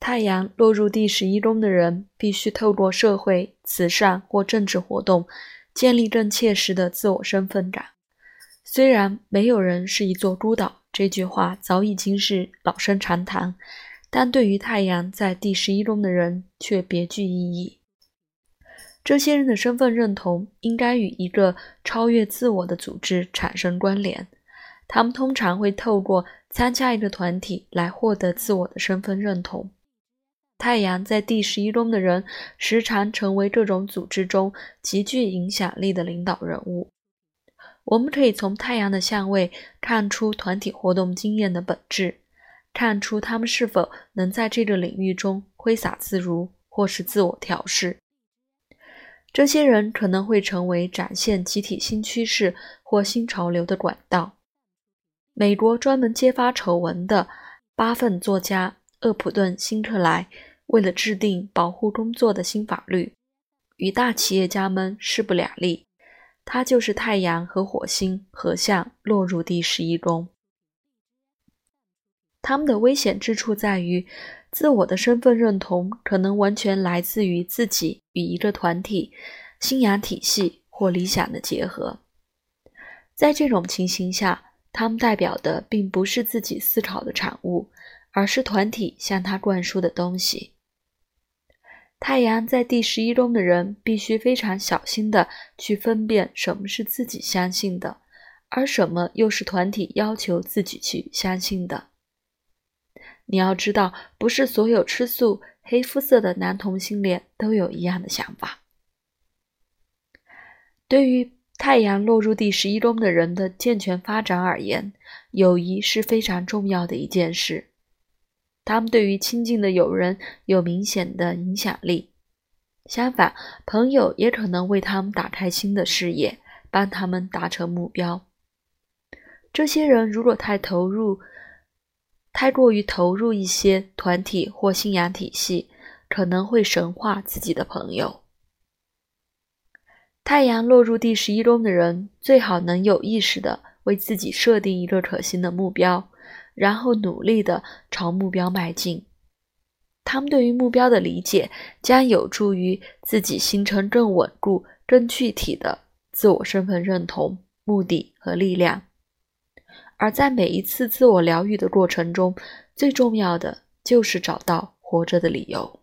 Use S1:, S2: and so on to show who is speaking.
S1: 太阳落入第十一宫的人，必须透过社会、慈善或政治活动，建立更切实的自我身份感。虽然“没有人是一座孤岛”这句话早已经是老生常谈，但对于太阳在第十一宫的人却别具意义。这些人的身份认同应该与一个超越自我的组织产生关联。他们通常会透过参加一个团体来获得自我的身份认同。太阳在第十一宫的人，时常成为各种组织中极具影响力的领导人物。我们可以从太阳的相位看出团体活动经验的本质，看出他们是否能在这个领域中挥洒自如，或是自我调试。这些人可能会成为展现集体新趋势或新潮流的管道。美国专门揭发丑闻的八份作家厄普顿·辛克莱。为了制定保护工作的新法律，与大企业家们势不两立。他就是太阳和火星合相落入第十一宫。他们的危险之处在于，自我的身份认同可能完全来自于自己与一个团体、信仰体系或理想的结合。在这种情形下，他们代表的并不是自己思考的产物，而是团体向他灌输的东西。太阳在第十一宫的人必须非常小心地去分辨什么是自己相信的，而什么又是团体要求自己去相信的。你要知道，不是所有吃素、黑肤色的男同性恋都有一样的想法。对于太阳落入第十一宫的人的健全发展而言，友谊是非常重要的一件事。他们对于亲近的友人有明显的影响力。相反，朋友也可能为他们打开新的视野，帮他们达成目标。这些人如果太投入、太过于投入一些团体或信仰体系，可能会神化自己的朋友。太阳落入第十一宫的人，最好能有意识的为自己设定一个可行的目标。然后努力地朝目标迈进。他们对于目标的理解将有助于自己形成更稳固、更具体的自我身份认同、目的和力量。而在每一次自我疗愈的过程中，最重要的就是找到活着的理由。